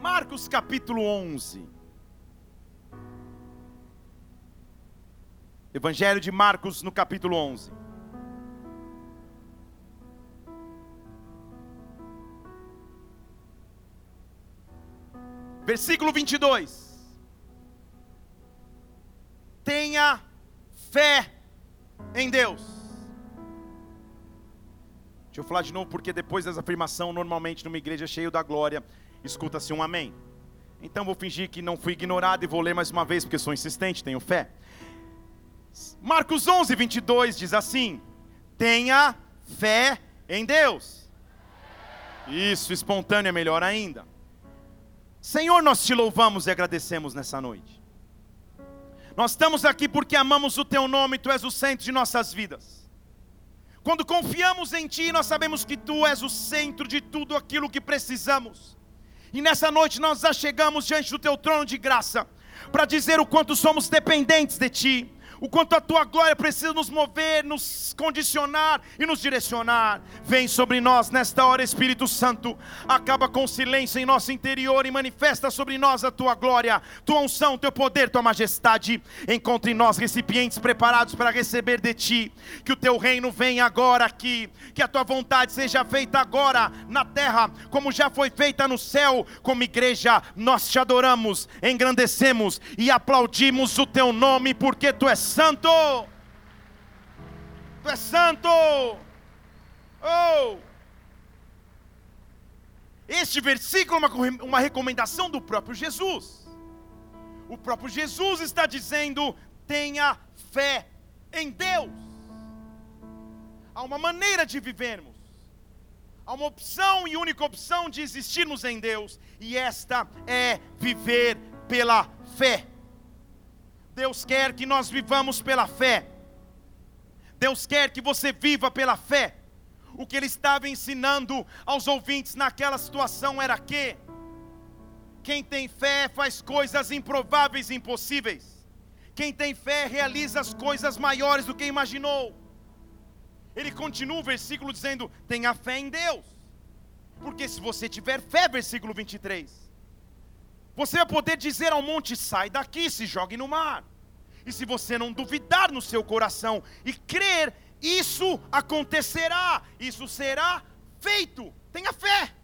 Marcos capítulo 11. Evangelho de Marcos no capítulo 11. Versículo 22. Tenha fé em Deus. Deixa eu falar de novo, porque depois dessa afirmação, normalmente numa igreja cheia da glória, escuta-se um amém. Então vou fingir que não fui ignorado e vou ler mais uma vez, porque sou insistente, tenho fé. Marcos 11, 22 diz assim: Tenha fé em Deus. Isso, espontâneo é melhor ainda. Senhor, nós te louvamos e agradecemos nessa noite. Nós estamos aqui porque amamos o teu nome, tu és o centro de nossas vidas. Quando confiamos em ti, nós sabemos que tu és o centro de tudo aquilo que precisamos. E nessa noite nós já chegamos diante do teu trono de graça para dizer o quanto somos dependentes de ti o quanto a tua glória precisa nos mover, nos condicionar e nos direcionar. Vem sobre nós nesta hora, Espírito Santo. Acaba com o silêncio em nosso interior e manifesta sobre nós a tua glória, tua unção, teu poder, tua majestade. Encontre em nós recipientes preparados para receber de ti. Que o teu reino venha agora aqui, que a tua vontade seja feita agora na terra, como já foi feita no céu. Como igreja, nós te adoramos, engrandecemos e aplaudimos o teu nome, porque tu és santo. Tu és santo. Oh! Este versículo é uma, uma recomendação do próprio Jesus. O próprio Jesus está dizendo: tenha fé em Deus. Há uma maneira de vivermos, há uma opção e única opção de existirmos em Deus, e esta é viver pela fé. Deus quer que nós vivamos pela fé. Deus quer que você viva pela fé. O que ele estava ensinando aos ouvintes naquela situação era que quem tem fé faz coisas improváveis e impossíveis. Quem tem fé realiza as coisas maiores do que imaginou. Ele continua o versículo dizendo: tenha fé em Deus. Porque se você tiver fé, versículo 23, você vai poder dizer ao monte: sai daqui, se jogue no mar. E se você não duvidar no seu coração e crer, isso acontecerá, isso será feito. Tenha fé.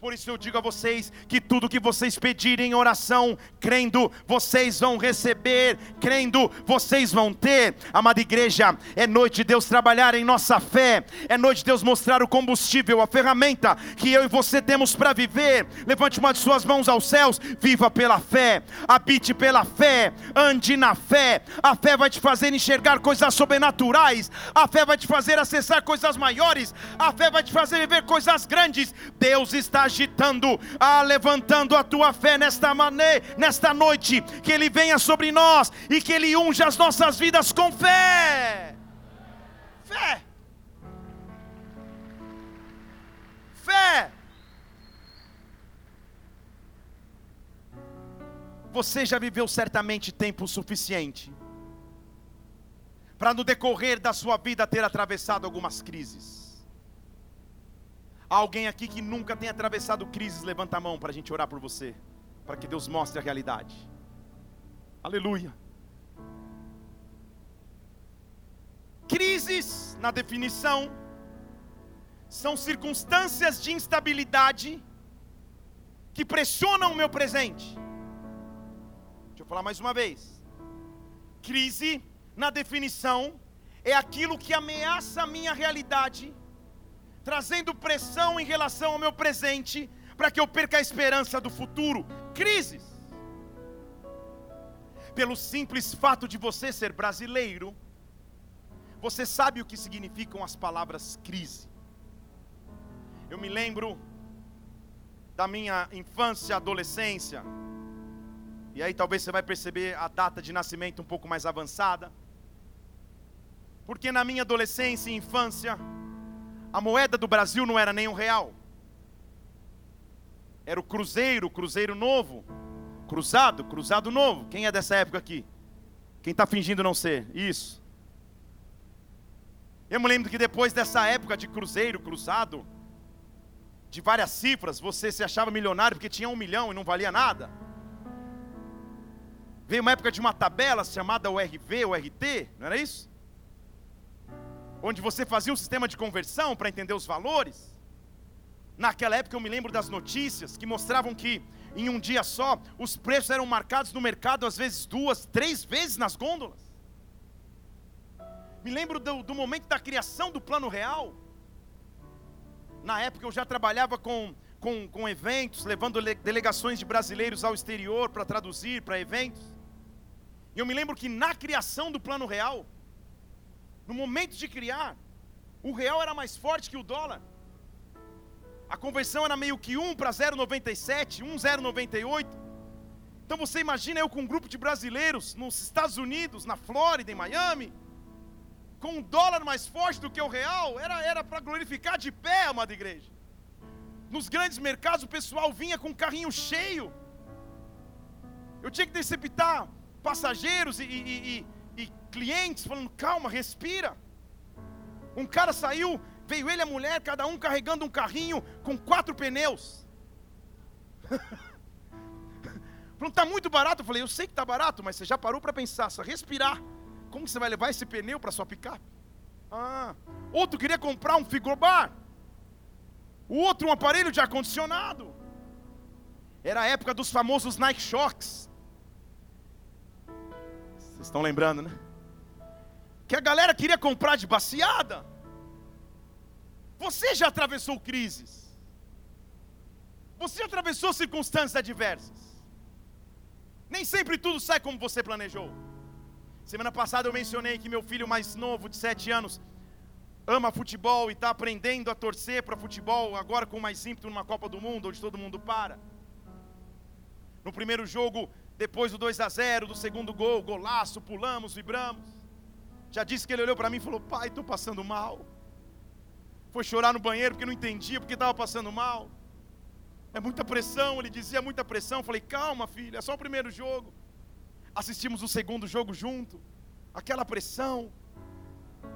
Por isso eu digo a vocês que tudo que vocês pedirem em oração, crendo, vocês vão receber, crendo, vocês vão ter. Amada igreja, é noite de Deus trabalhar em nossa fé, é noite de Deus mostrar o combustível, a ferramenta que eu e você temos para viver. Levante uma de suas mãos aos céus, viva pela fé, habite pela fé, ande na fé. A fé vai te fazer enxergar coisas sobrenaturais, a fé vai te fazer acessar coisas maiores, a fé vai te fazer viver coisas grandes. Deus está agitando, ah, levantando a tua fé nesta maneira, nesta noite, que Ele venha sobre nós e que Ele unja as nossas vidas com fé. Fé. Fé. Você já viveu certamente tempo suficiente para no decorrer da sua vida ter atravessado algumas crises. Alguém aqui que nunca tem atravessado crises, levanta a mão para a gente orar por você, para que Deus mostre a realidade. Aleluia. Crises, na definição, são circunstâncias de instabilidade que pressionam o meu presente. Deixa eu falar mais uma vez. Crise, na definição, é aquilo que ameaça a minha realidade trazendo pressão em relação ao meu presente, para que eu perca a esperança do futuro. Crises. Pelo simples fato de você ser brasileiro, você sabe o que significam as palavras crise. Eu me lembro da minha infância, adolescência, e aí talvez você vai perceber a data de nascimento um pouco mais avançada. Porque na minha adolescência e infância, a moeda do Brasil não era nem um real. Era o cruzeiro, cruzeiro novo. Cruzado, cruzado novo. Quem é dessa época aqui? Quem está fingindo não ser? Isso. Eu me lembro que depois dessa época de cruzeiro, cruzado, de várias cifras, você se achava milionário porque tinha um milhão e não valia nada. Veio uma época de uma tabela chamada URV, URT, não era isso? Onde você fazia um sistema de conversão para entender os valores. Naquela época eu me lembro das notícias que mostravam que em um dia só os preços eram marcados no mercado às vezes duas, três vezes nas gôndolas. Me lembro do, do momento da criação do plano real. Na época eu já trabalhava com, com, com eventos, levando delegações de brasileiros ao exterior para traduzir para eventos. E eu me lembro que na criação do plano real, no momento de criar, o real era mais forte que o dólar. A conversão era meio que 1 para 0,97, 1,098. Então você imagina eu com um grupo de brasileiros nos Estados Unidos, na Flórida, em Miami, com um dólar mais forte do que o real, era para glorificar de pé, amada igreja. Nos grandes mercados o pessoal vinha com um carrinho cheio. Eu tinha que deceptar passageiros e, e, e, e clientes falando, calma, respira. Um cara saiu, veio ele e a mulher, cada um carregando um carrinho com quatro pneus. Falando, está muito barato. Eu falei, eu sei que está barato, mas você já parou para pensar, só respirar. Como você vai levar esse pneu para sua picape? Ah, outro queria comprar um frigobar. O outro um aparelho de ar-condicionado. Era a época dos famosos Nike Shocks. Vocês estão lembrando, né? Que a galera queria comprar de baseada. Você já atravessou crises. Você já atravessou circunstâncias adversas. Nem sempre tudo sai como você planejou. Semana passada eu mencionei que meu filho mais novo, de 7 anos, ama futebol e está aprendendo a torcer para futebol, agora com mais ímpeto numa Copa do Mundo, onde todo mundo para. No primeiro jogo, depois do 2 a 0 do segundo gol, golaço, pulamos, vibramos. Já disse que ele olhou para mim e falou: Pai, estou passando mal. Foi chorar no banheiro porque não entendia porque estava passando mal. É muita pressão, ele dizia muita pressão. Eu falei: Calma, filho, é só o primeiro jogo assistimos o segundo jogo junto, aquela pressão,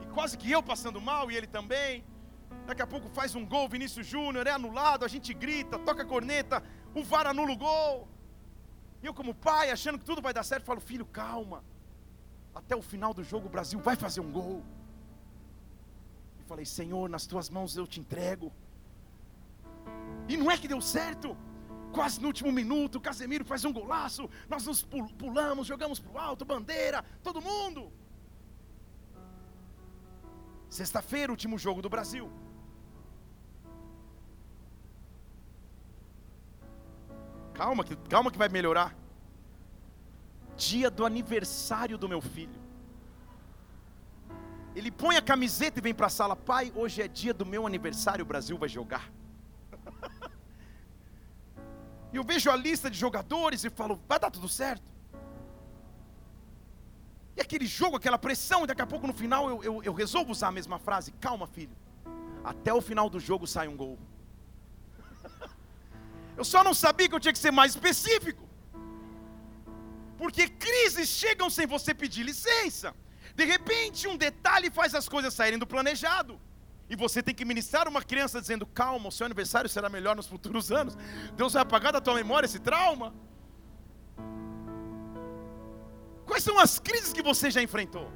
e quase que eu passando mal e ele também. Daqui a pouco faz um gol, Vinícius Júnior, é anulado, a gente grita, toca a corneta, o VAR anula o gol. E eu, como pai, achando que tudo vai dar certo, falo: Filho, calma, até o final do jogo o Brasil vai fazer um gol. E falei: Senhor, nas tuas mãos eu te entrego. E não é que deu certo quase no último minuto, o Casemiro faz um golaço, nós nos pulamos, jogamos para o alto, bandeira, todo mundo. Sexta-feira, último jogo do Brasil. Calma, que, calma que vai melhorar. Dia do aniversário do meu filho. Ele põe a camiseta e vem para a sala, pai, hoje é dia do meu aniversário, o Brasil vai jogar. E eu vejo a lista de jogadores e falo, vai dar tudo certo. E aquele jogo, aquela pressão, e daqui a pouco no final eu, eu, eu resolvo usar a mesma frase: calma, filho. Até o final do jogo sai um gol. Eu só não sabia que eu tinha que ser mais específico. Porque crises chegam sem você pedir licença. De repente, um detalhe faz as coisas saírem do planejado. E você tem que ministrar uma criança dizendo: calma, o seu aniversário será melhor nos futuros anos. Deus vai apagar da tua memória esse trauma. Quais são as crises que você já enfrentou?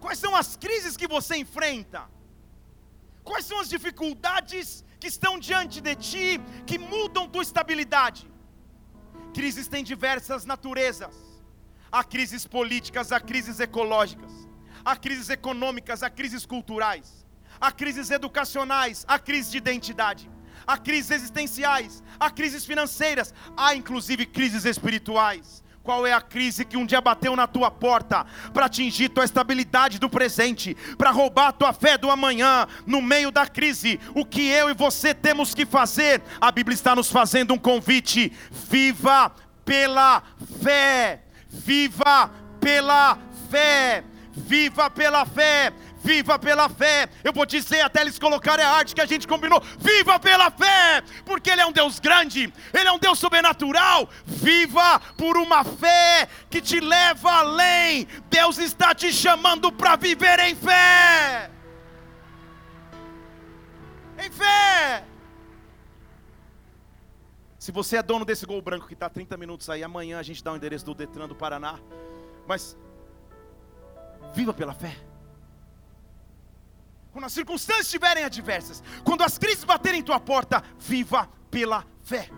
Quais são as crises que você enfrenta? Quais são as dificuldades que estão diante de ti que mudam tua estabilidade? Crises têm diversas naturezas. Há crises políticas, há crises ecológicas há crises econômicas, há crises culturais, há crises educacionais, há crises de identidade, há crises existenciais, há crises financeiras, há inclusive crises espirituais. Qual é a crise que um dia bateu na tua porta para atingir tua estabilidade do presente, para roubar tua fé do amanhã? No meio da crise, o que eu e você temos que fazer? A Bíblia está nos fazendo um convite: viva pela fé, viva pela fé viva pela fé, viva pela fé. Eu vou dizer até eles colocarem a arte que a gente combinou: viva pela fé, porque Ele é um Deus grande, Ele é um Deus sobrenatural. Viva por uma fé que te leva além. Deus está te chamando para viver em fé. Em fé. Se você é dono desse gol branco que está 30 minutos aí, amanhã a gente dá o endereço do Detran do Paraná. Mas viva pela fé. Quando as circunstâncias estiverem adversas, quando as crises baterem em tua porta, viva pela fé.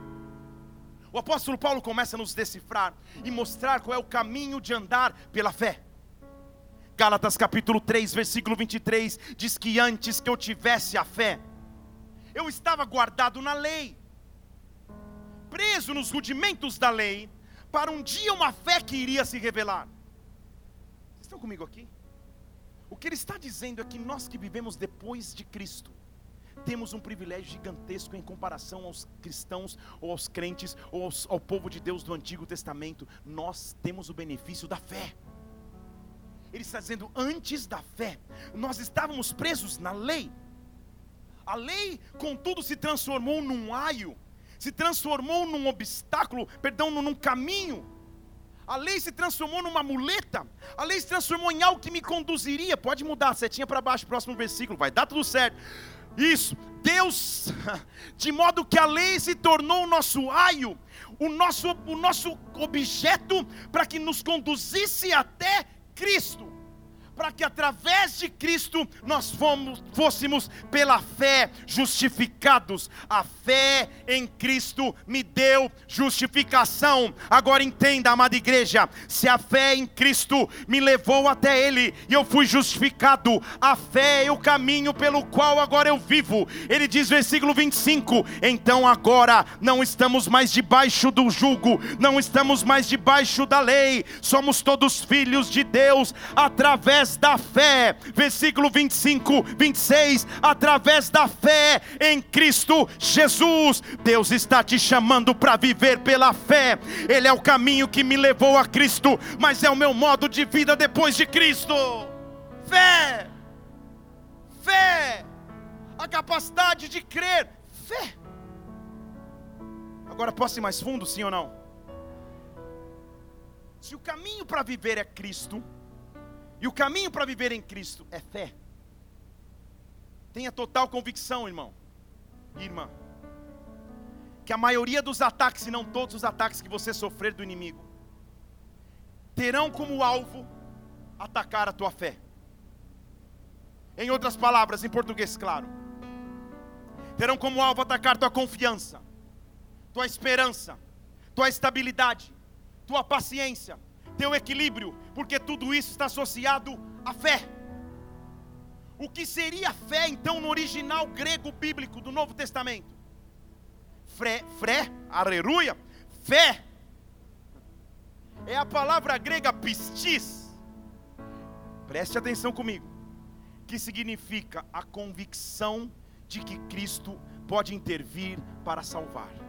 O apóstolo Paulo começa a nos decifrar e mostrar qual é o caminho de andar pela fé. Gálatas capítulo 3, versículo 23 diz que antes que eu tivesse a fé, eu estava guardado na lei, preso nos rudimentos da lei, para um dia uma fé que iria se revelar. Vocês estão comigo aqui? O que ele está dizendo é que nós que vivemos depois de Cristo, temos um privilégio gigantesco em comparação aos cristãos, ou aos crentes, ou aos, ao povo de Deus do Antigo Testamento. Nós temos o benefício da fé. Ele está dizendo, antes da fé, nós estávamos presos na lei. A lei, contudo, se transformou num aio, se transformou num obstáculo, perdão, num caminho. A lei se transformou numa muleta. A lei se transformou em algo que me conduziria. Pode mudar, setinha para baixo, próximo versículo, vai dar tudo certo. Isso, Deus, de modo que a lei se tornou o nosso aio, o nosso, o nosso objeto para que nos conduzisse até Cristo para que através de Cristo nós fomos, fôssemos pela fé justificados. A fé em Cristo me deu justificação. Agora entenda, amada igreja, se a fé em Cristo me levou até Ele e eu fui justificado, a fé é o caminho pelo qual agora eu vivo. Ele diz, versículo 25: Então agora não estamos mais debaixo do jugo, não estamos mais debaixo da lei, somos todos filhos de Deus através através da fé, versículo 25, 26, através da fé em Cristo Jesus. Deus está te chamando para viver pela fé. Ele é o caminho que me levou a Cristo, mas é o meu modo de vida depois de Cristo. Fé, fé, a capacidade de crer, fé. Agora posso ir mais fundo, sim ou não? Se o caminho para viver é Cristo, e o caminho para viver em Cristo é fé. Tenha total convicção, irmão, irmã, que a maioria dos ataques, se não todos os ataques que você sofrer do inimigo, terão como alvo atacar a tua fé. Em outras palavras, em português claro, terão como alvo atacar tua confiança, tua esperança, tua estabilidade, tua paciência, teu equilíbrio, porque tudo isso está associado à fé. O que seria fé então no original grego bíblico do Novo Testamento? Fé, fé, aleluia, fé. É a palavra grega pistis. Preste atenção comigo. Que significa a convicção de que Cristo pode intervir para salvar.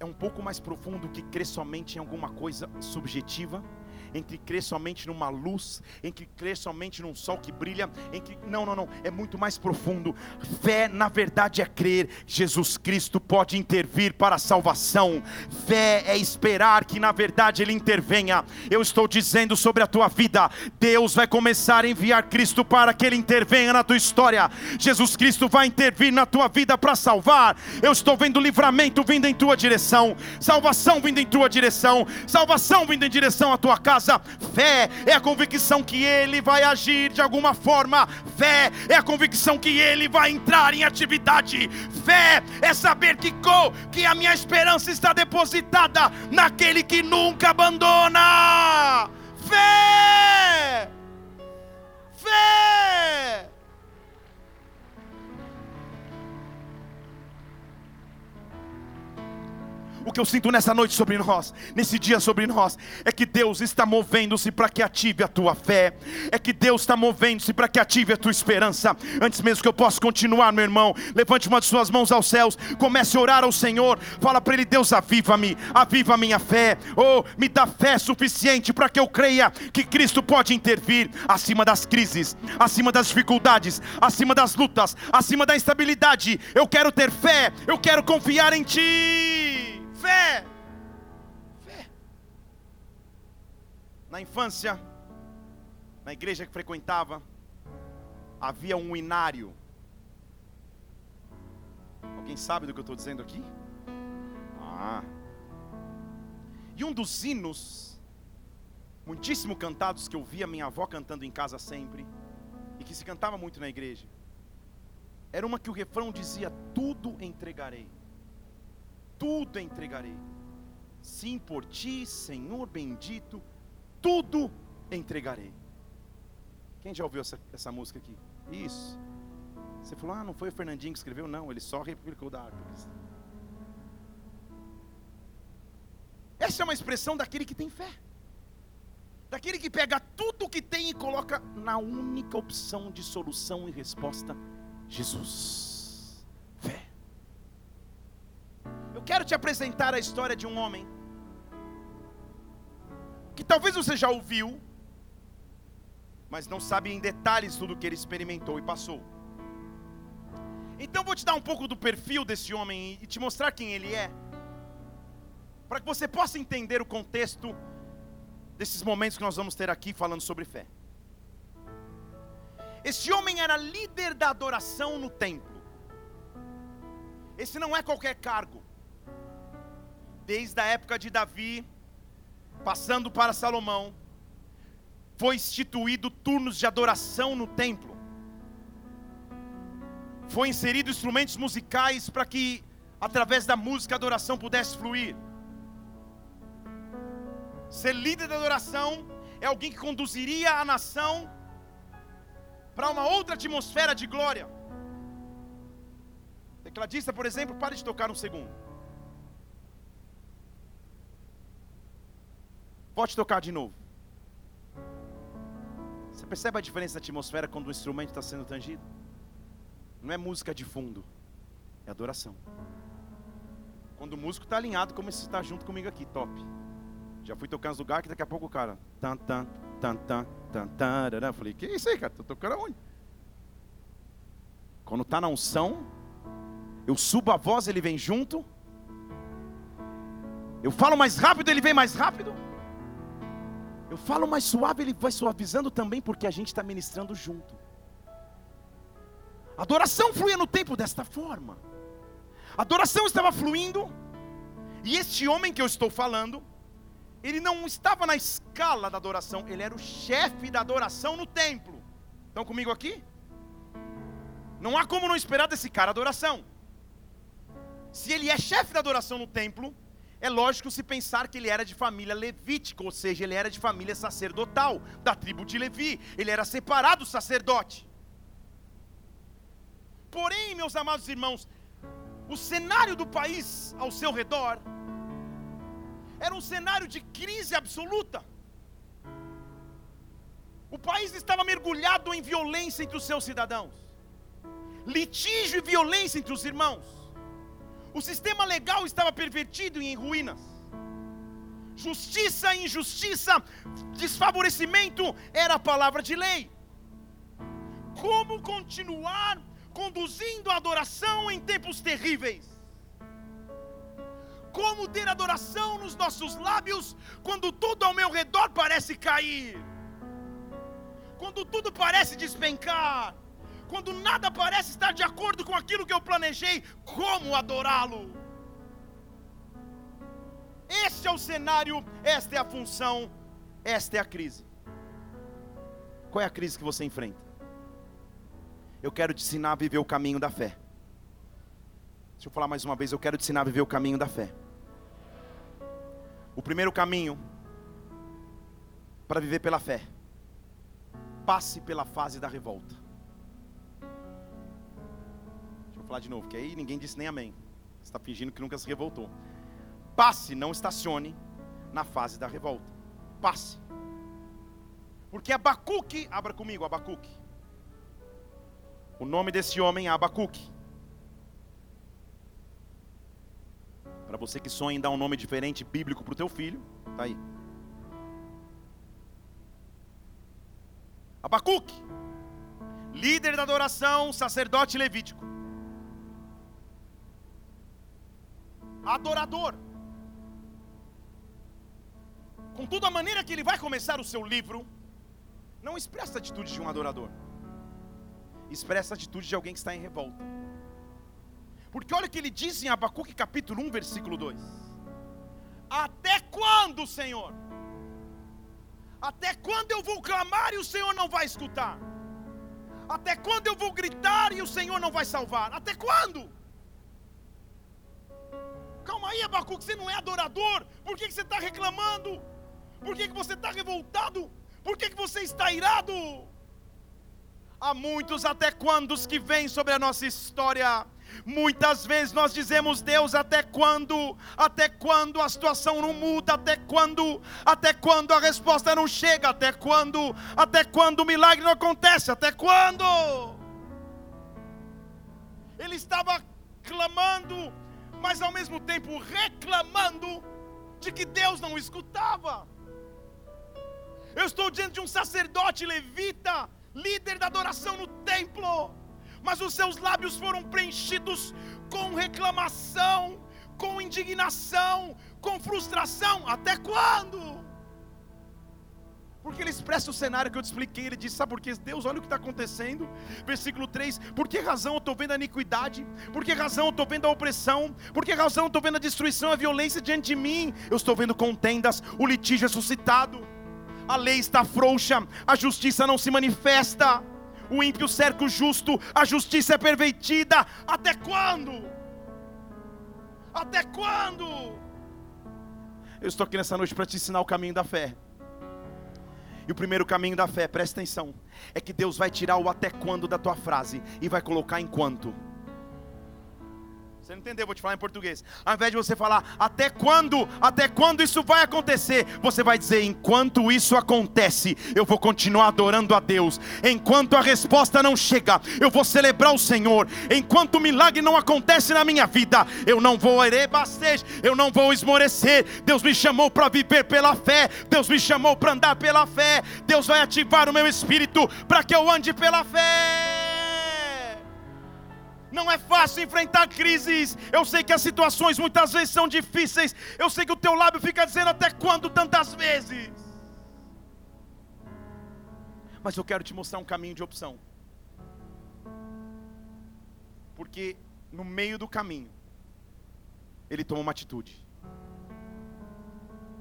É um pouco mais profundo que crer somente em alguma coisa subjetiva que crer somente numa luz, que crer somente num sol que brilha, que não, não, não, é muito mais profundo. Fé, na verdade, é crer Jesus Cristo pode intervir para a salvação. Fé é esperar que na verdade ele intervenha. Eu estou dizendo sobre a tua vida, Deus vai começar a enviar Cristo para que ele intervenha na tua história. Jesus Cristo vai intervir na tua vida para salvar. Eu estou vendo livramento vindo em tua direção, salvação vindo em tua direção, salvação vindo em direção à tua casa casa. Fé é a convicção que Ele vai agir de alguma forma. Fé é a convicção que Ele vai entrar em atividade. Fé é saber que, que a minha esperança está depositada naquele que nunca abandona. Fé! Fé! O que eu sinto nessa noite sobre nós, nesse dia sobre nós, é que Deus está movendo-se para que ative a tua fé, é que Deus está movendo-se para que ative a tua esperança. Antes mesmo que eu possa continuar, meu irmão, levante uma de suas mãos aos céus, comece a orar ao Senhor, fala para Ele: Deus, aviva-me, aviva a minha fé, oh, me dá fé suficiente para que eu creia que Cristo pode intervir acima das crises, acima das dificuldades, acima das lutas, acima da instabilidade. Eu quero ter fé, eu quero confiar em Ti. Fé. Fé. Na infância, na igreja que frequentava, havia um inário. Alguém sabe do que eu estou dizendo aqui? Ah. E um dos hinos, muitíssimo cantados, que eu via minha avó cantando em casa sempre, e que se cantava muito na igreja, era uma que o refrão dizia: Tudo entregarei, tudo entregarei. Sim, por ti, Senhor bendito, tudo entregarei. Quem já ouviu essa, essa música aqui? Isso. Você falou, ah, não foi o Fernandinho que escreveu? Não, ele só replicou da harpa. Essa é uma expressão daquele que tem fé. Daquele que pega tudo o que tem e coloca na única opção de solução e resposta: Jesus. Fé. Eu quero te apresentar a história de um homem que talvez você já ouviu, mas não sabe em detalhes tudo o que ele experimentou e passou. Então vou te dar um pouco do perfil desse homem e te mostrar quem ele é, para que você possa entender o contexto desses momentos que nós vamos ter aqui falando sobre fé. Esse homem era líder da adoração no templo. Esse não é qualquer cargo. Desde a época de Davi, passando para Salomão, foi instituído turnos de adoração no templo. Foi inserido instrumentos musicais para que através da música a adoração pudesse fluir. Ser líder da adoração é alguém que conduziria a nação para uma outra atmosfera de glória. Tecladista, por exemplo, pare de tocar um segundo. Pode tocar de novo. Você percebe a diferença da atmosfera quando o instrumento está sendo tangido? Não é música de fundo, é adoração. Quando o músico está alinhado, como esse está junto comigo aqui, top. Já fui tocar nos lugares que daqui a pouco o cara. Tan, tan, tan, tan, tan, tan, Falei, que isso aí, cara? Tô tocando aonde? Quando está na unção, eu subo a voz, ele vem junto. Eu falo mais rápido, ele vem mais rápido. Eu falo mais suave, ele vai suavizando também, porque a gente está ministrando junto. A adoração fluía no tempo desta forma. A adoração estava fluindo, e este homem que eu estou falando, ele não estava na escala da adoração, ele era o chefe da adoração no templo. Estão comigo aqui? Não há como não esperar desse cara adoração. Se ele é chefe da adoração no templo, é lógico se pensar que ele era de família levítica, ou seja, ele era de família sacerdotal, da tribo de Levi, ele era separado sacerdote. Porém, meus amados irmãos, o cenário do país ao seu redor era um cenário de crise absoluta. O país estava mergulhado em violência entre os seus cidadãos, litígio e violência entre os irmãos. O sistema legal estava pervertido e em ruínas. Justiça injustiça, desfavorecimento era a palavra de lei. Como continuar conduzindo a adoração em tempos terríveis? Como ter adoração nos nossos lábios quando tudo ao meu redor parece cair? Quando tudo parece despencar? Quando nada parece estar de acordo com aquilo que eu planejei, como adorá-lo? Este é o cenário, esta é a função, esta é a crise. Qual é a crise que você enfrenta? Eu quero te ensinar a viver o caminho da fé. Deixa eu falar mais uma vez, eu quero te ensinar a viver o caminho da fé. O primeiro caminho para viver pela fé. Passe pela fase da revolta. Falar de novo, que aí ninguém disse nem amém. Você está fingindo que nunca se revoltou. Passe, não estacione na fase da revolta. Passe. Porque Abacuque, abra comigo, Abacuque. O nome desse homem é Abacuque. Para você que sonha em dar um nome diferente bíblico para o teu filho, tá aí. Abacuque, líder da adoração, sacerdote levítico. Adorador. Contudo, a maneira que ele vai começar o seu livro não expressa a atitude de um adorador, expressa a atitude de alguém que está em revolta. Porque olha o que ele diz em Abacuque capítulo 1, versículo 2: Até quando, Senhor? Até quando eu vou clamar e o Senhor não vai escutar? Até quando eu vou gritar e o Senhor não vai salvar? Até quando? Aí, Abacuque, você não é adorador. Por que, que você está reclamando? Por que, que você está revoltado? Por que, que você está irado? Há muitos até quando que vêm sobre a nossa história. Muitas vezes nós dizemos, Deus, até quando? Até quando a situação não muda? Até quando? Até quando a resposta não chega? Até quando? Até quando o milagre não acontece? Até quando? Ele estava clamando, mas ao mesmo tempo reclamando de que Deus não escutava. Eu estou diante de um sacerdote levita, líder da adoração no templo, mas os seus lábios foram preenchidos com reclamação, com indignação, com frustração. Até quando? Porque ele expressa o cenário que eu te expliquei. Ele diz: Sabe por quê? Deus, olha o que está acontecendo. Versículo 3: Por que razão eu estou vendo a iniquidade? Por que razão eu estou vendo a opressão? Por que razão eu estou vendo a destruição, a violência diante de mim? Eu estou vendo contendas, o litígio é suscitado a lei está frouxa, a justiça não se manifesta, o ímpio cerca o justo, a justiça é pervertida. Até quando? Até quando? Eu estou aqui nessa noite para te ensinar o caminho da fé. E o primeiro caminho da fé, presta atenção, é que Deus vai tirar o até quando da tua frase e vai colocar enquanto. Você não entendeu? Vou te falar em português. Ao invés de você falar até quando, até quando isso vai acontecer, você vai dizer enquanto isso acontece, eu vou continuar adorando a Deus. Enquanto a resposta não chega, eu vou celebrar o Senhor. Enquanto o milagre não acontece na minha vida, eu não vou erebastejar, eu não vou esmorecer. Deus me chamou para viver pela fé. Deus me chamou para andar pela fé. Deus vai ativar o meu espírito para que eu ande pela fé. Não é fácil enfrentar crises. Eu sei que as situações muitas vezes são difíceis. Eu sei que o teu lábio fica dizendo até quando tantas vezes. Mas eu quero te mostrar um caminho de opção. Porque no meio do caminho ele toma uma atitude.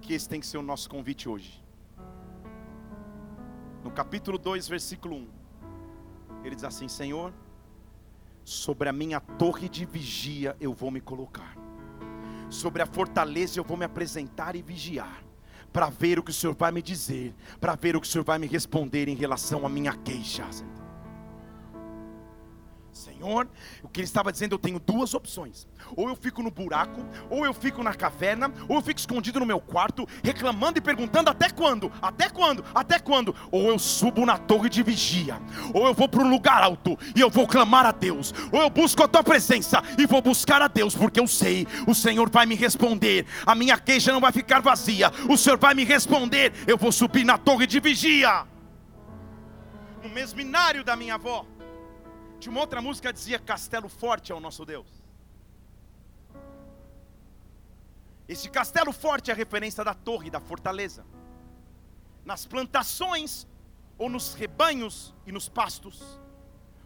Que esse tem que ser o nosso convite hoje. No capítulo 2, versículo 1. Ele diz assim: Senhor, Sobre a minha torre de vigia eu vou me colocar. Sobre a fortaleza eu vou me apresentar e vigiar. Para ver o que o Senhor vai me dizer. Para ver o que o Senhor vai me responder em relação à minha queixa. Senhor, o que ele estava dizendo, eu tenho duas opções: ou eu fico no buraco, ou eu fico na caverna, ou eu fico escondido no meu quarto, reclamando e perguntando até quando, até quando, até quando, ou eu subo na torre de vigia, ou eu vou para um lugar alto e eu vou clamar a Deus, ou eu busco a tua presença e vou buscar a Deus, porque eu sei, o Senhor vai me responder, a minha queixa não vai ficar vazia, o Senhor vai me responder, eu vou subir na torre de vigia, no mesminário da minha avó. De uma outra música dizia: Castelo forte é o nosso Deus. Esse castelo forte é a referência da torre, da fortaleza. Nas plantações, ou nos rebanhos e nos pastos,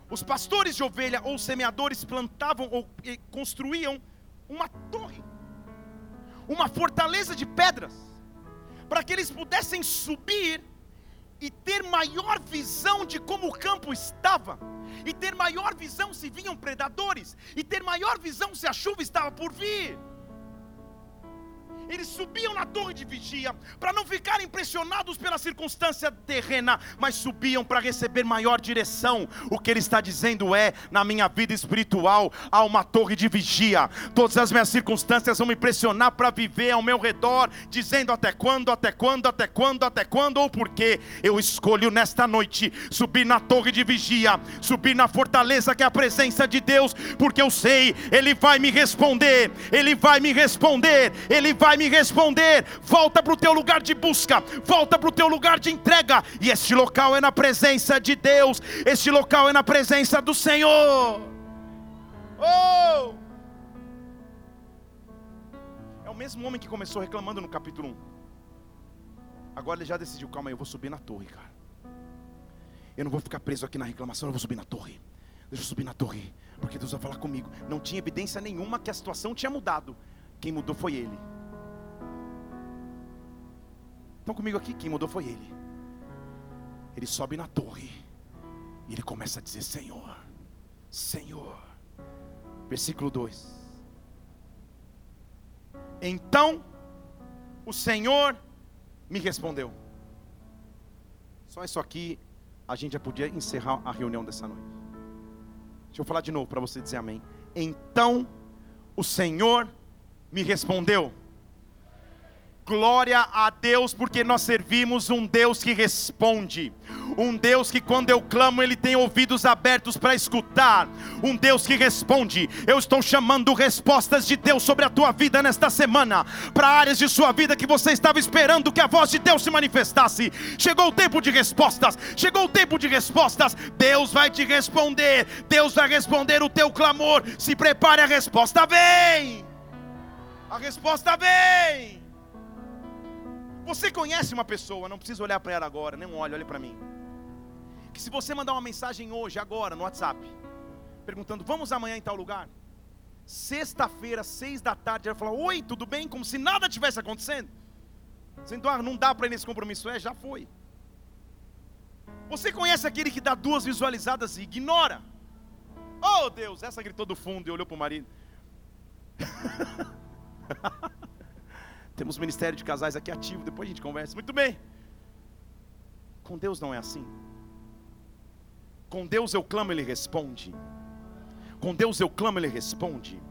os pastores de ovelha ou semeadores plantavam ou construíam uma torre, uma fortaleza de pedras, para que eles pudessem subir e ter maior visão de como o campo estava, e ter maior visão se vinham predadores, e ter maior visão se a chuva estava por vir. Eles subiam na torre de vigia para não ficar impressionados pela circunstância terrena, mas subiam para receber maior direção. O que ele está dizendo é: na minha vida espiritual há uma torre de vigia. Todas as minhas circunstâncias vão me pressionar para viver ao meu redor, dizendo até quando, até quando, até quando, até quando ou por quê. Eu escolho nesta noite subir na torre de vigia, subir na fortaleza que é a presença de Deus, porque eu sei, Ele vai me responder, Ele vai me responder, Ele vai me me responder. Volta para o teu lugar de busca, volta para o teu lugar de entrega. E este local é na presença de Deus, este local é na presença do Senhor. Oh! É o mesmo homem que começou reclamando no capítulo 1. Agora ele já decidiu, calma aí, eu vou subir na torre, cara. Eu não vou ficar preso aqui na reclamação, eu vou subir na torre. Deixa eu subir na torre Porque Deus vai falar comigo. Não tinha evidência nenhuma que a situação tinha mudado. Quem mudou foi Ele. Estão comigo aqui? Quem mudou foi Ele. Ele sobe na torre e ele começa a dizer: Senhor, Senhor. Versículo 2. Então o Senhor me respondeu. Só isso aqui a gente já podia encerrar a reunião dessa noite. Deixa eu falar de novo para você dizer amém. Então o Senhor me respondeu. Glória a Deus, porque nós servimos um Deus que responde, um Deus que quando eu clamo, Ele tem ouvidos abertos para escutar, um Deus que responde. Eu estou chamando respostas de Deus sobre a tua vida nesta semana, para áreas de sua vida que você estava esperando que a voz de Deus se manifestasse. Chegou o tempo de respostas, chegou o tempo de respostas. Deus vai te responder, Deus vai responder o teu clamor. Se prepare, a resposta vem. A resposta vem. Você conhece uma pessoa, não precisa olhar para ela agora, nem olho, olhe para mim. Que se você mandar uma mensagem hoje, agora, no WhatsApp, perguntando, vamos amanhã em tal lugar? Sexta-feira, seis da tarde, ela fala, oi, tudo bem? Como se nada tivesse acontecendo. Dizendo, ah, não dá para ir nesse compromisso, é, já foi. Você conhece aquele que dá duas visualizadas e ignora? Oh Deus, essa gritou do fundo e olhou para o marido. Temos ministério de casais aqui ativo, depois a gente conversa. Muito bem. Com Deus não é assim. Com Deus eu clamo, Ele responde. Com Deus eu clamo, Ele responde.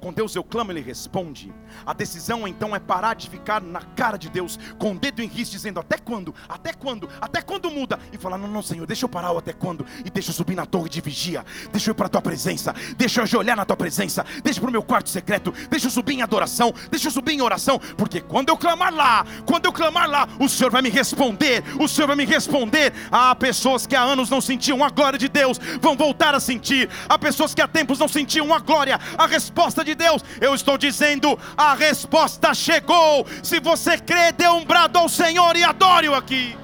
Com Deus eu clamo, Ele responde. A decisão então é parar de ficar na cara de Deus, com o dedo em risco, dizendo: Até quando? Até quando? Até quando muda? E falar: Não, não, Senhor, deixa eu parar o até quando? E deixa eu subir na torre de vigia, deixa eu ir para a tua presença, deixa eu olhar na tua presença, deixa para o meu quarto secreto, deixa eu subir em adoração, deixa eu subir em oração, porque quando eu clamar lá, quando eu clamar lá, o Senhor vai me responder, o Senhor vai me responder. Há pessoas que há anos não sentiam a glória de Deus, vão voltar a sentir. Há pessoas que há tempos não sentiam a glória, a resposta de de Deus. Eu estou dizendo, a resposta chegou. Se você crê, dê um brado ao Senhor e adore-o aqui.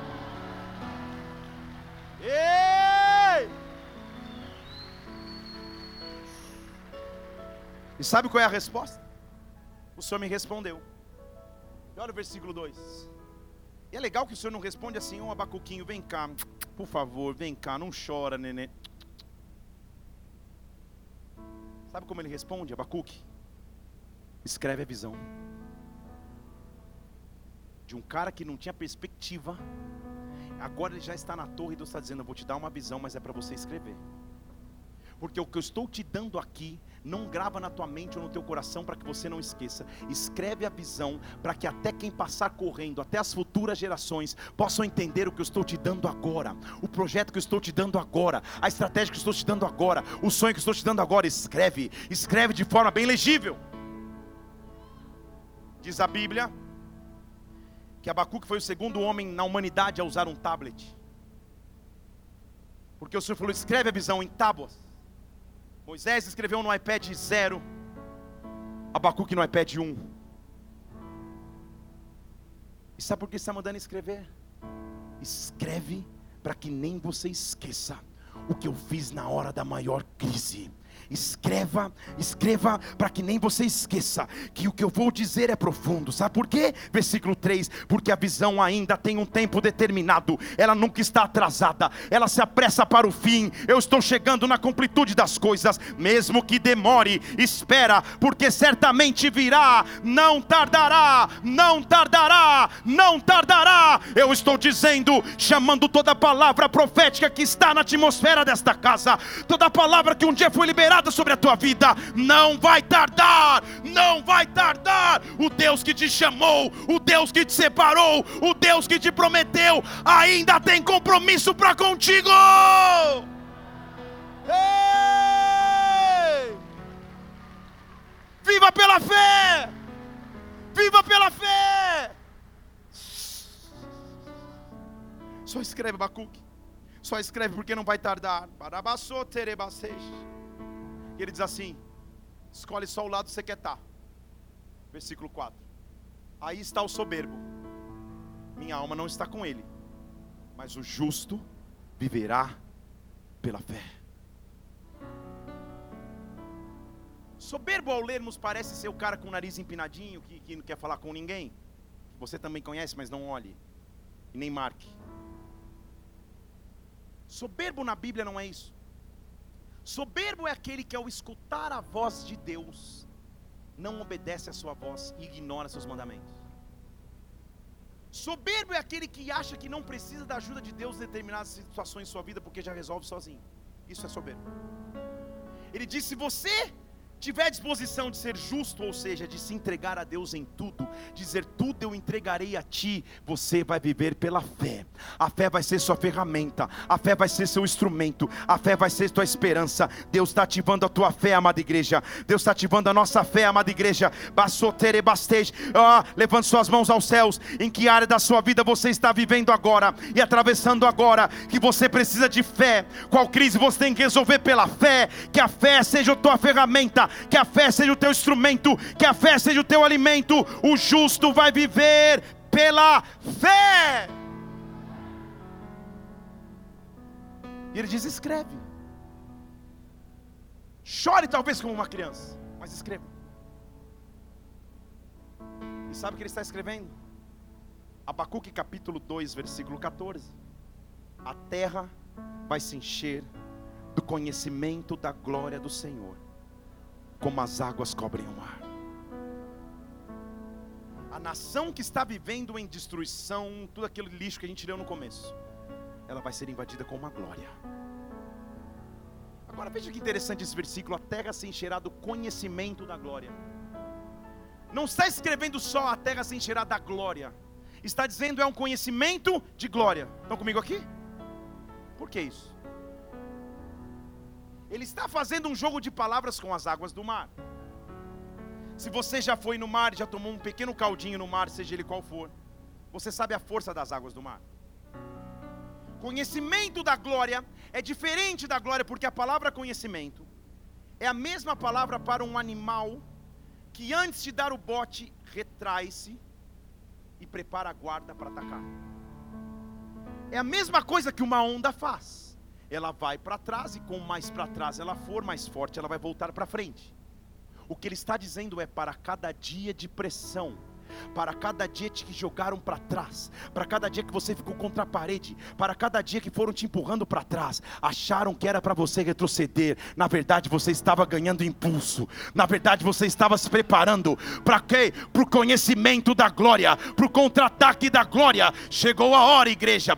Ei! E sabe qual é a resposta? O Senhor me respondeu. E olha o versículo 2. E é legal que o Senhor não responde assim, oh, Abacuquinho, vem cá, por favor, vem cá, não chora, neném. Sabe como ele responde, Abacuque? Escreve a visão. De um cara que não tinha perspectiva. Agora ele já está na torre e Deus está dizendo: Eu vou te dar uma visão, mas é para você escrever. Porque o que eu estou te dando aqui não grava na tua mente ou no teu coração para que você não esqueça. Escreve a visão para que até quem passar correndo, até as futuras gerações, possam entender o que eu estou te dando agora, o projeto que eu estou te dando agora, a estratégia que eu estou te dando agora, o sonho que eu estou te dando agora. Escreve, escreve de forma bem legível. Diz a Bíblia que Abacuque foi o segundo homem na humanidade a usar um tablet. Porque o Senhor falou: escreve a visão em tábuas. Moisés escreveu no iPad 0, Abacuque no iPad 1. E sabe por que está mandando escrever? Escreve para que nem você esqueça o que eu fiz na hora da maior crise. Escreva, escreva para que nem você esqueça que o que eu vou dizer é profundo. Sabe por quê? Versículo 3: Porque a visão ainda tem um tempo determinado, ela nunca está atrasada, ela se apressa para o fim. Eu estou chegando na completude das coisas, mesmo que demore, espera, porque certamente virá, não tardará, não tardará, não tardará. Eu estou dizendo, chamando toda palavra profética que está na atmosfera desta casa, toda palavra que um dia foi liberada sobre a tua vida. Não vai tardar, não vai tardar. O Deus que te chamou, o Deus que te separou, o Deus que te prometeu, ainda tem compromisso para contigo. Ei! Viva pela fé! Viva pela fé! Só escreve, Bacuque. Só escreve porque não vai tardar. Barabassou, terebasseixe. E ele diz assim: escolhe só o lado que você quer estar. Tá. Versículo 4. Aí está o soberbo. Minha alma não está com ele, mas o justo viverá pela fé. Soberbo ao lermos parece ser o cara com o nariz empinadinho, que, que não quer falar com ninguém. Você também conhece, mas não olhe. E nem marque. Soberbo na Bíblia não é isso. Soberbo é aquele que, ao escutar a voz de Deus, não obedece a sua voz e ignora seus mandamentos. Soberbo é aquele que acha que não precisa da ajuda de Deus em determinadas situações em sua vida porque já resolve sozinho. Isso é soberbo. Ele diz: se você tiver disposição de ser justo, ou seja, de se entregar a Deus em tudo, dizer tudo eu entregarei a ti, você vai viver pela fé. A fé vai ser sua ferramenta, a fé vai ser seu instrumento, a fé vai ser tua esperança. Deus está ativando a tua fé, amada igreja. Deus está ativando a nossa fé, amada igreja. Bassotere bastej. Ah, levante suas mãos aos céus. Em que área da sua vida você está vivendo agora e atravessando agora? Que você precisa de fé. Qual crise você tem que resolver pela fé? Que a fé seja a tua ferramenta que a fé seja o teu instrumento, que a fé seja o teu alimento. O justo vai viver pela fé. E ele diz: escreve. Chore talvez como uma criança, mas escreva. E sabe o que ele está escrevendo? Abacuque capítulo 2, versículo 14. A terra vai se encher do conhecimento da glória do Senhor como as águas cobrem o mar. A nação que está vivendo em destruição, tudo aquele lixo que a gente leu no começo, ela vai ser invadida com uma glória. Agora veja que interessante esse versículo: a terra se encherá do conhecimento da glória. Não está escrevendo só a terra se encherá da glória, está dizendo é um conhecimento de glória. Estão comigo aqui? Por que isso? Ele está fazendo um jogo de palavras com as águas do mar. Se você já foi no mar já tomou um pequeno caldinho no mar, seja ele qual for, você sabe a força das águas do mar. Conhecimento da glória é diferente da glória, porque a palavra conhecimento é a mesma palavra para um animal que antes de dar o bote retrai-se e prepara a guarda para atacar. É a mesma coisa que uma onda faz ela vai para trás e com mais para trás ela for mais forte, ela vai voltar para frente. O que ele está dizendo é para cada dia de pressão, para cada dia que jogaram para trás, para cada dia que você ficou contra a parede, para cada dia que foram te empurrando para trás, acharam que era para você retroceder. Na verdade, você estava ganhando impulso. Na verdade, você estava se preparando para quê? Para o conhecimento da glória, para o contra-ataque da glória. Chegou a hora, igreja,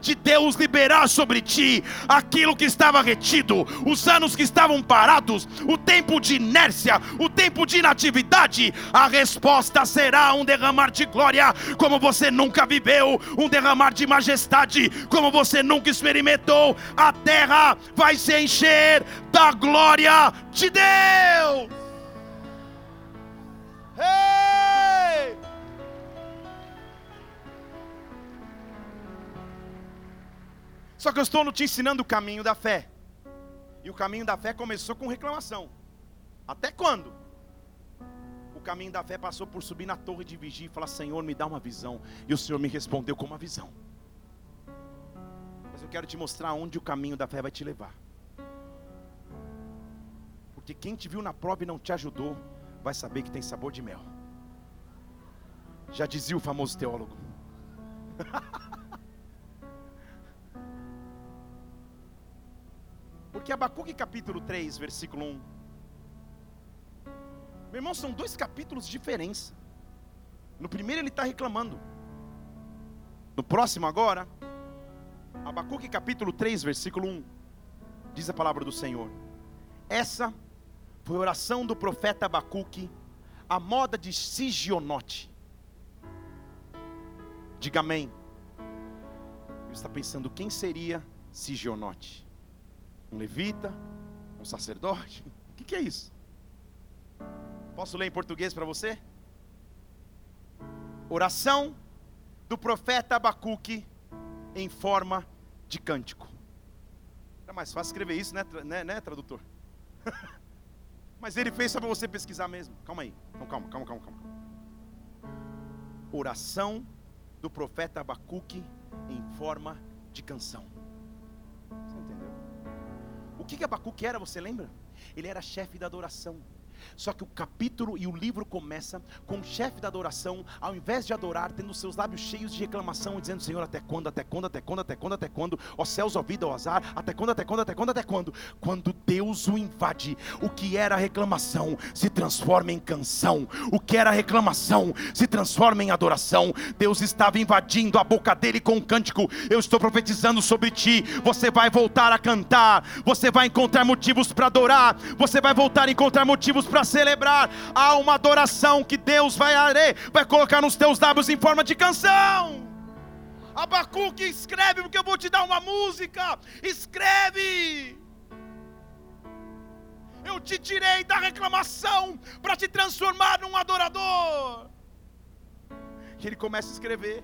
de Deus liberar sobre ti aquilo que estava retido, os anos que estavam parados, o tempo de inércia, o tempo de inatividade a resposta será um derramar de glória, como você nunca viveu, um derramar de majestade, como você nunca experimentou. A terra vai se encher da glória de Deus. Hey! Só que eu estou te ensinando o caminho da fé. E o caminho da fé começou com reclamação. Até quando? Caminho da fé passou por subir na torre de vigia e falar: Senhor, me dá uma visão. E o Senhor me respondeu com uma visão. Mas eu quero te mostrar onde o caminho da fé vai te levar. Porque quem te viu na prova e não te ajudou, vai saber que tem sabor de mel. Já dizia o famoso teólogo. Porque Abacuque capítulo 3, versículo 1 meu irmão, são dois capítulos de diferença. No primeiro ele está reclamando. No próximo agora, Abacuque capítulo 3, versículo 1, diz a palavra do Senhor. Essa foi a oração do profeta Abacuque, a moda de Sigionote. Diga amém. Você está pensando quem seria Sigionote? Um levita? Um sacerdote? O que, que é isso? Posso ler em português para você? Oração do profeta Abacuque em forma de cântico. Era mais fácil escrever isso, né, né, né tradutor? Mas ele fez só para você pesquisar mesmo. Calma aí. Então, calma, calma, calma, calma. Oração do profeta Abacuque em forma de canção. Você entendeu? O que, que Abacuque era, você lembra? Ele era chefe da adoração. Só que o capítulo e o livro começa com o chefe da adoração, ao invés de adorar, tendo seus lábios cheios de reclamação, dizendo: Senhor, até quando, até quando, até quando, até quando, até quando, ó céus, ó vida, ó azar, até quando, até quando, até quando, até quando. Quando Deus o invade, o que era reclamação se transforma em canção, o que era reclamação se transforma em adoração. Deus estava invadindo a boca dele com um cântico. Eu estou profetizando sobre ti. Você vai voltar a cantar, você vai encontrar motivos para adorar, você vai voltar a encontrar motivos para celebrar. Há uma adoração que Deus vai, vai colocar nos teus lábios em forma de canção. Abacuque, escreve, porque eu vou te dar uma música. Escreve. Eu te tirei da reclamação para te transformar num adorador. E ele começa a escrever.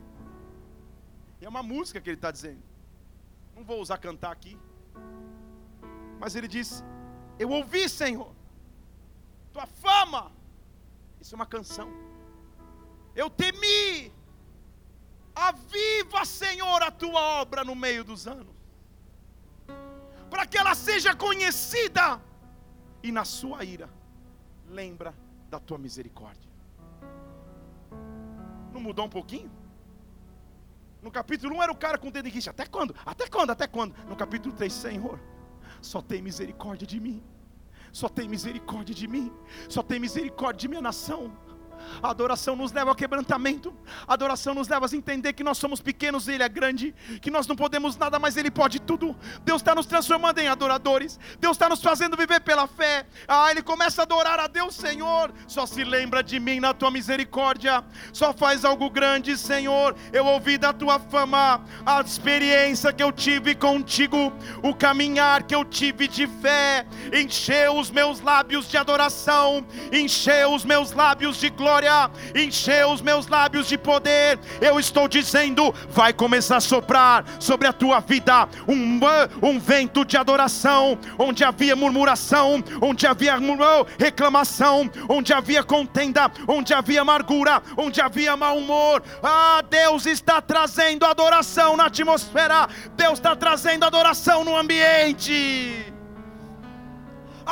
E é uma música que ele está dizendo. Não vou usar cantar aqui. Mas ele diz: Eu ouvi, Senhor, tua fama. Isso é uma canção. Eu temi. Aviva, Senhor, a tua obra no meio dos anos, para que ela seja conhecida, e na sua ira, lembra da tua misericórdia. Não mudou um pouquinho? No capítulo 1 era o cara com o dedo em guicha. Até quando? Até quando? Até quando? No capítulo 3, Senhor, só tem misericórdia de mim. Só tem misericórdia de mim. Só tem misericórdia de minha nação. A adoração nos leva ao quebrantamento. A adoração nos leva a entender que nós somos pequenos e Ele é grande. Que nós não podemos nada, mas Ele pode tudo. Deus está nos transformando em adoradores. Deus está nos fazendo viver pela fé. Ah, Ele começa a adorar a Deus, Senhor. Só se lembra de mim na tua misericórdia. Só faz algo grande, Senhor. Eu ouvi da tua fama a experiência que eu tive contigo. O caminhar que eu tive de fé. Encheu os meus lábios de adoração. Encheu os meus lábios de glória glória, encheu os meus lábios de poder. Eu estou dizendo, vai começar a soprar sobre a tua vida um, um vento de adoração, onde havia murmuração, onde havia reclamação, onde havia contenda, onde havia amargura, onde havia mau humor. Ah, Deus está trazendo adoração na atmosfera, Deus está trazendo adoração no ambiente.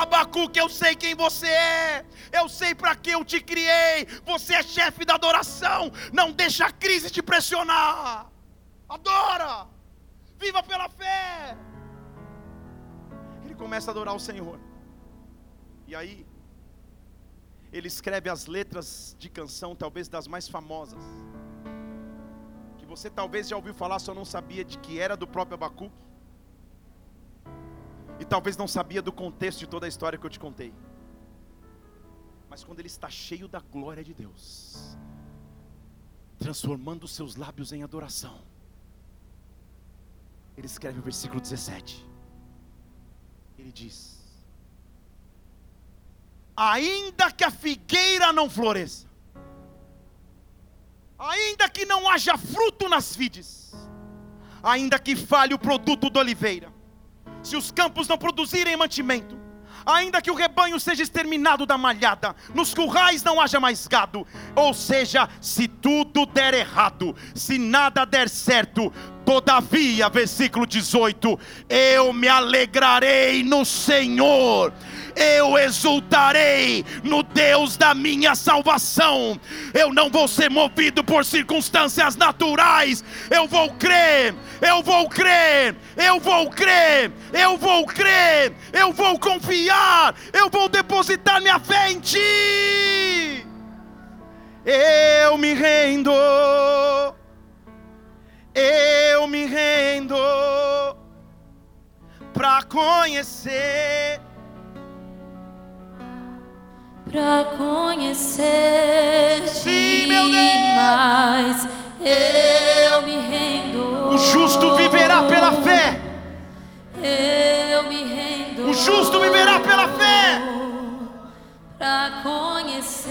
Abacuque, eu sei quem você é, eu sei para que eu te criei, você é chefe da adoração, não deixa a crise te pressionar, adora, viva pela fé. Ele começa a adorar o Senhor, e aí, ele escreve as letras de canção, talvez das mais famosas, que você talvez já ouviu falar, só não sabia de que era do próprio Abacuque e talvez não sabia do contexto de toda a história que eu te contei. Mas quando ele está cheio da glória de Deus, transformando os seus lábios em adoração, ele escreve o versículo 17. Ele diz: Ainda que a figueira não floresça, ainda que não haja fruto nas vides, ainda que falhe o produto da oliveira, se os campos não produzirem mantimento, ainda que o rebanho seja exterminado da malhada, nos currais não haja mais gado, ou seja, se tudo der errado, se nada der certo, todavia, versículo 18: eu me alegrarei no Senhor eu exultarei no Deus da minha salvação. Eu não vou ser movido por circunstâncias naturais. Eu vou crer, eu vou crer, eu vou crer, eu vou crer, eu vou confiar, eu vou depositar minha fé em Ti. Eu me rendo, eu me rendo para conhecer para conhecer-te mais. Eu me rendo. O justo viverá pela fé. Eu me rendo. O justo viverá pela fé. Para conhecer-te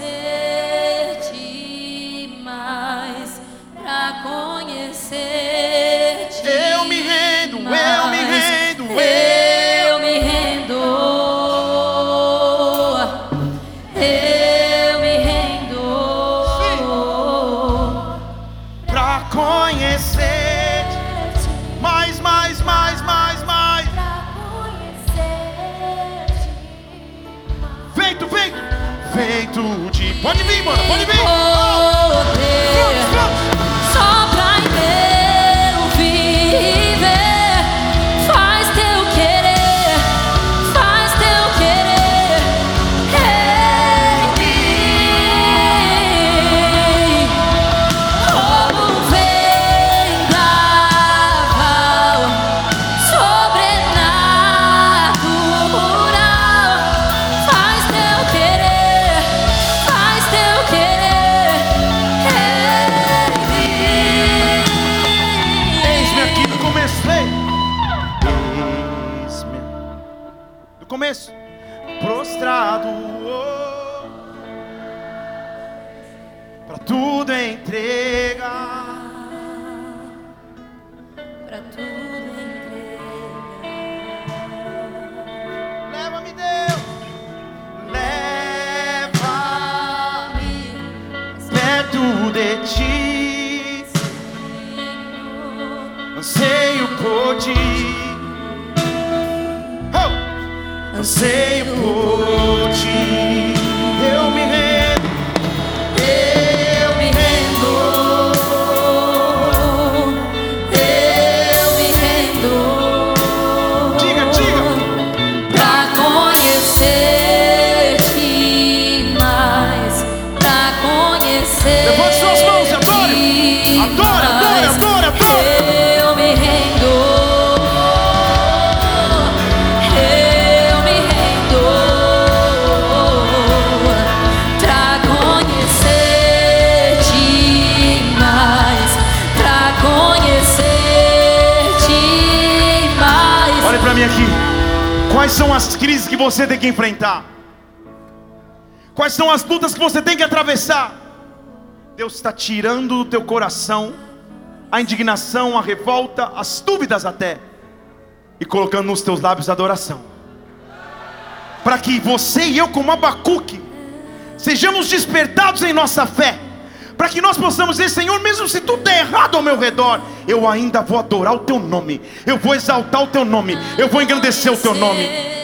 mais, para conhecer-te. Eu me rendo, eu me rendo, eu conhecer. Mais, mais, mais, mais, mais. Feito, feito, feito de. Pode vir, mano, pode vir. Por ti. Oh! Anseio por ti. São as crises que você tem que enfrentar? Quais são as lutas que você tem que atravessar? Deus está tirando do teu coração a indignação, a revolta, as dúvidas até, e colocando nos teus lábios a adoração. Para que você e eu, como Abacuque, sejamos despertados em nossa fé. Para que nós possamos dizer, Senhor, mesmo se tudo der errado ao meu redor, eu ainda vou adorar o teu nome, eu vou exaltar o teu nome, eu vou engrandecer o teu nome.